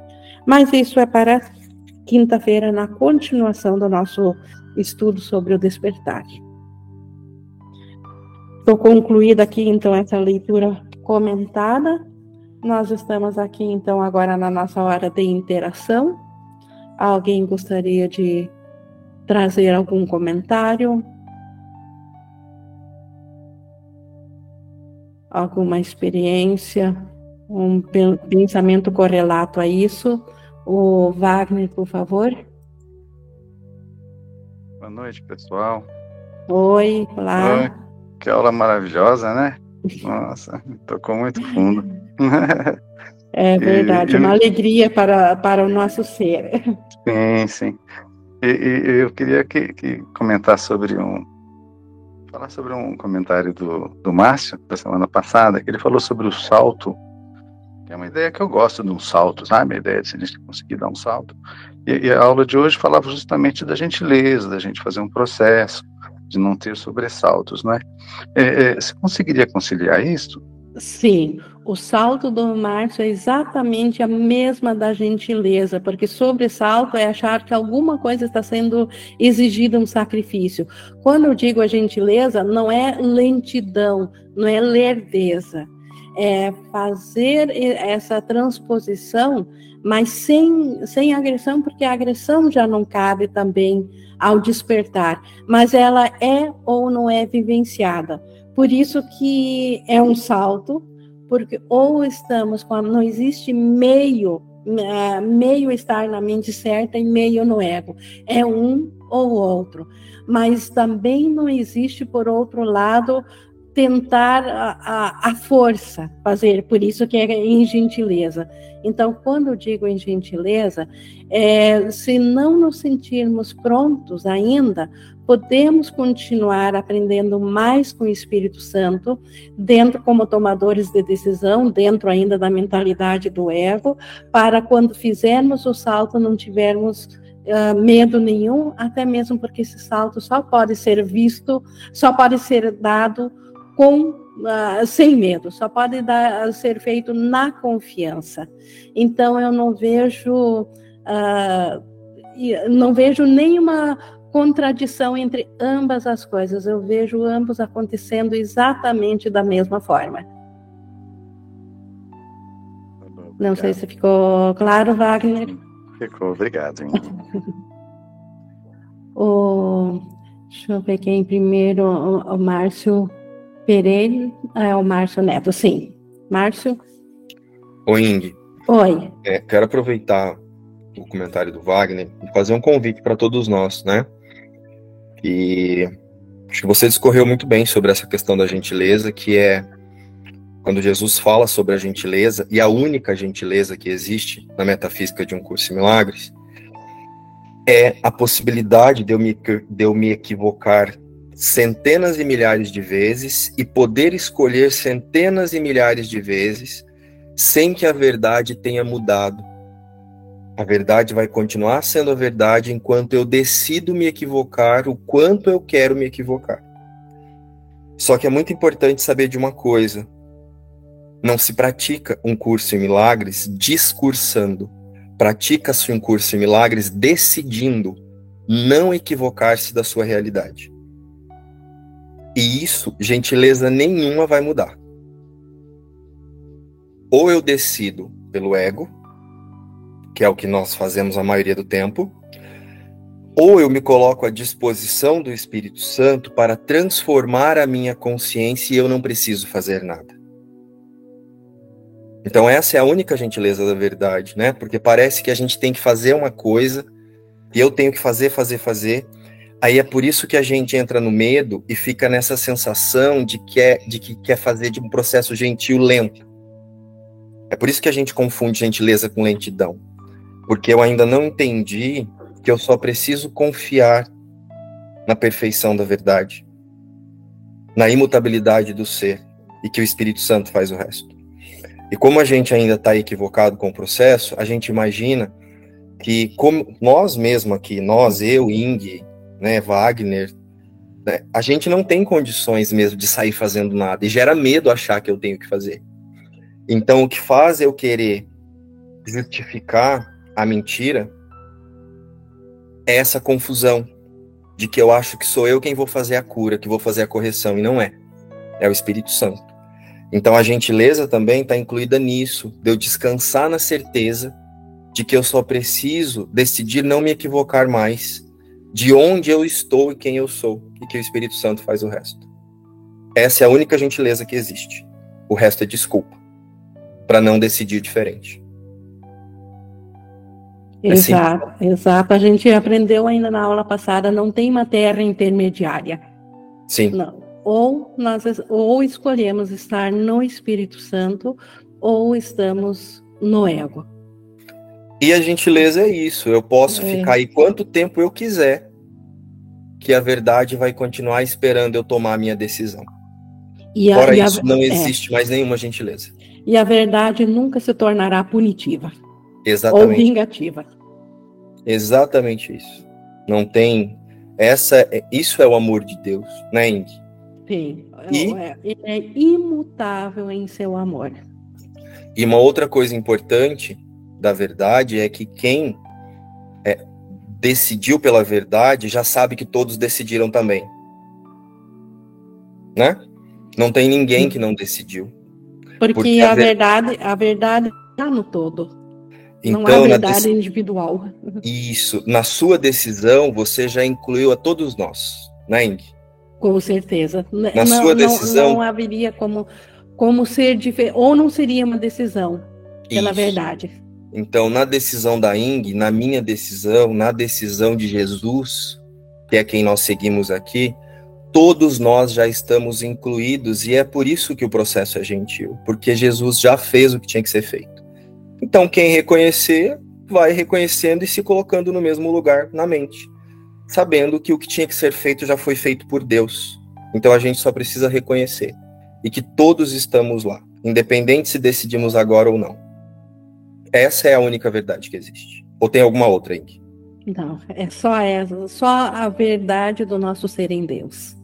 Mas isso é para quinta-feira, na continuação do nosso estudo sobre o despertar. Estou concluída aqui, então, essa leitura comentada. Nós estamos aqui, então, agora na nossa hora de interação. Alguém gostaria de trazer algum comentário? Alguma experiência? Um pensamento correlato a isso? O Wagner, por favor. Boa noite, pessoal. Oi, olá. Oi. Que aula maravilhosa, né? Nossa, tocou muito fundo. [LAUGHS] É verdade, e, uma alegria para, para o nosso ser. [LAUGHS] Sim, sim. E, e eu queria que, que, comentar sobre um. Falar sobre um comentário do, do Márcio, da semana passada, que ele falou sobre o salto é uma ideia que eu gosto de um salto, sabe? A ideia de a gente conseguir dar um salto. E, e, a aula de hoje falava justamente da gentileza, da gente fazer um processo, de não ter sobressaltos, né? É, é, você conseguiria conciliar isso? Sim, o salto do Márcio é exatamente a mesma da gentileza, porque sobressalto é achar que alguma coisa está sendo exigida um sacrifício. Quando eu digo a gentileza, não é lentidão, não é lerdeza é, fazer essa transposição, mas sem, sem agressão, porque a agressão já não cabe também ao despertar, mas ela é ou não é vivenciada. Por isso que é um salto, porque ou estamos com a, não existe meio é, meio estar na mente certa e meio no ego. É um ou outro. Mas também não existe, por outro lado, tentar a, a, a, força fazer, por isso que é em gentileza. Então, quando eu digo em gentileza, é, se não nos sentirmos prontos ainda, podemos continuar aprendendo mais com o Espírito Santo, dentro como tomadores de decisão, dentro ainda da mentalidade do ego, para quando fizermos o salto não tivermos uh, medo nenhum, até mesmo porque esse salto só pode ser visto, só pode ser dado com uh, sem medo, só pode dar, ser feito na confiança. Então eu não vejo uh, não vejo nenhuma contradição entre ambas as coisas. Eu vejo ambos acontecendo exatamente da mesma forma. Não sei se ficou claro, Wagner. Ficou, obrigado. [LAUGHS] o, deixa eu ver quem primeiro, o, o Márcio Pereira, é o Márcio Neto, sim. Márcio? Oi, Ing. Oi. É, quero aproveitar o comentário do Wagner e fazer um convite para todos nós, né? E acho que você discorreu muito bem sobre essa questão da gentileza, que é quando Jesus fala sobre a gentileza, e a única gentileza que existe na metafísica de um curso de milagres, é a possibilidade de eu me, de eu me equivocar centenas e milhares de vezes e poder escolher centenas e milhares de vezes sem que a verdade tenha mudado. A verdade vai continuar sendo a verdade enquanto eu decido me equivocar o quanto eu quero me equivocar. Só que é muito importante saber de uma coisa: não se pratica um curso em milagres discursando. Pratica-se um curso em milagres decidindo não equivocar-se da sua realidade. E isso, gentileza nenhuma vai mudar. Ou eu decido pelo ego, que é o que nós fazemos a maioria do tempo, ou eu me coloco à disposição do Espírito Santo para transformar a minha consciência e eu não preciso fazer nada. Então essa é a única gentileza da verdade, né? Porque parece que a gente tem que fazer uma coisa e eu tenho que fazer, fazer, fazer, Aí é por isso que a gente entra no medo e fica nessa sensação de que, é, de que quer fazer de um processo gentil lento. É por isso que a gente confunde gentileza com lentidão. Porque eu ainda não entendi que eu só preciso confiar na perfeição da verdade, na imutabilidade do ser, e que o Espírito Santo faz o resto. E como a gente ainda está equivocado com o processo, a gente imagina que como nós mesmos aqui, nós, eu, Ing, né, Wagner, né, a gente não tem condições mesmo de sair fazendo nada e gera medo achar que eu tenho que fazer. Então o que faz eu querer justificar a mentira é essa confusão de que eu acho que sou eu quem vou fazer a cura, que vou fazer a correção e não é. É o Espírito Santo. Então a gentileza também está incluída nisso, de eu descansar na certeza de que eu só preciso decidir não me equivocar mais de onde eu estou e quem eu sou, e que o Espírito Santo faz o resto. Essa é a única gentileza que existe. O resto é desculpa para não decidir diferente. É exato, exato. A gente aprendeu ainda na aula passada, não tem matéria intermediária. Sim. Não. Ou nós ou escolhemos estar no Espírito Santo ou estamos no ego. E a gentileza é isso. Eu posso é. ficar aí quanto tempo eu quiser, que a verdade vai continuar esperando eu tomar a minha decisão. E a, Fora e isso, a, não é. existe é. mais nenhuma gentileza. E a verdade nunca se tornará punitiva. Exatamente. Ou vingativa. Exatamente isso. Não tem essa, é, isso é o amor de Deus, né, Indy? Sim. E, é, é imutável em seu amor. E uma outra coisa importante da verdade é que quem é, decidiu pela verdade já sabe que todos decidiram também. Né? Não tem ninguém que não decidiu. Porque, Porque a, verdade, a verdade está no todo. Então, não há verdade dec... individual. Isso. Na sua decisão, você já incluiu a todos nós, né, Ing? Com certeza. Na não, sua decisão. Não, não haveria como, como ser diferente. Ou não seria uma decisão, pela Isso. verdade. Então, na decisão da Ing, na minha decisão, na decisão de Jesus, que é quem nós seguimos aqui, todos nós já estamos incluídos e é por isso que o processo é gentil, porque Jesus já fez o que tinha que ser feito. Então, quem reconhecer, vai reconhecendo e se colocando no mesmo lugar na mente, sabendo que o que tinha que ser feito já foi feito por Deus. Então, a gente só precisa reconhecer e que todos estamos lá, independente se decidimos agora ou não. Essa é a única verdade que existe. Ou tem alguma outra, aí? Não, é só essa, só a verdade do nosso ser em Deus.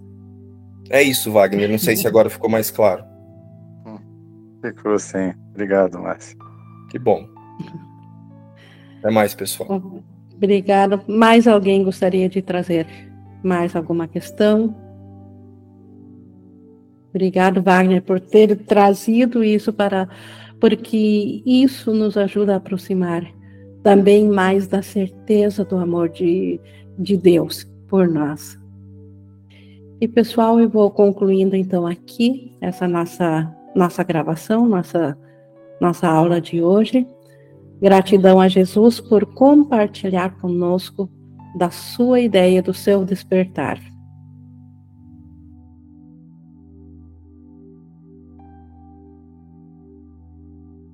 É isso, Wagner. Não sei se agora ficou mais claro. Hum, ficou sim. Obrigado, Márcio. Que bom. Até mais, pessoal. Obrigada. Mais alguém gostaria de trazer mais alguma questão? Obrigado, Wagner, por ter trazido isso para. Porque isso nos ajuda a aproximar também mais da certeza do amor de, de Deus por nós. E pessoal, eu vou concluindo então aqui essa nossa nossa gravação, nossa nossa aula de hoje. Gratidão a Jesus por compartilhar conosco da sua ideia, do seu despertar.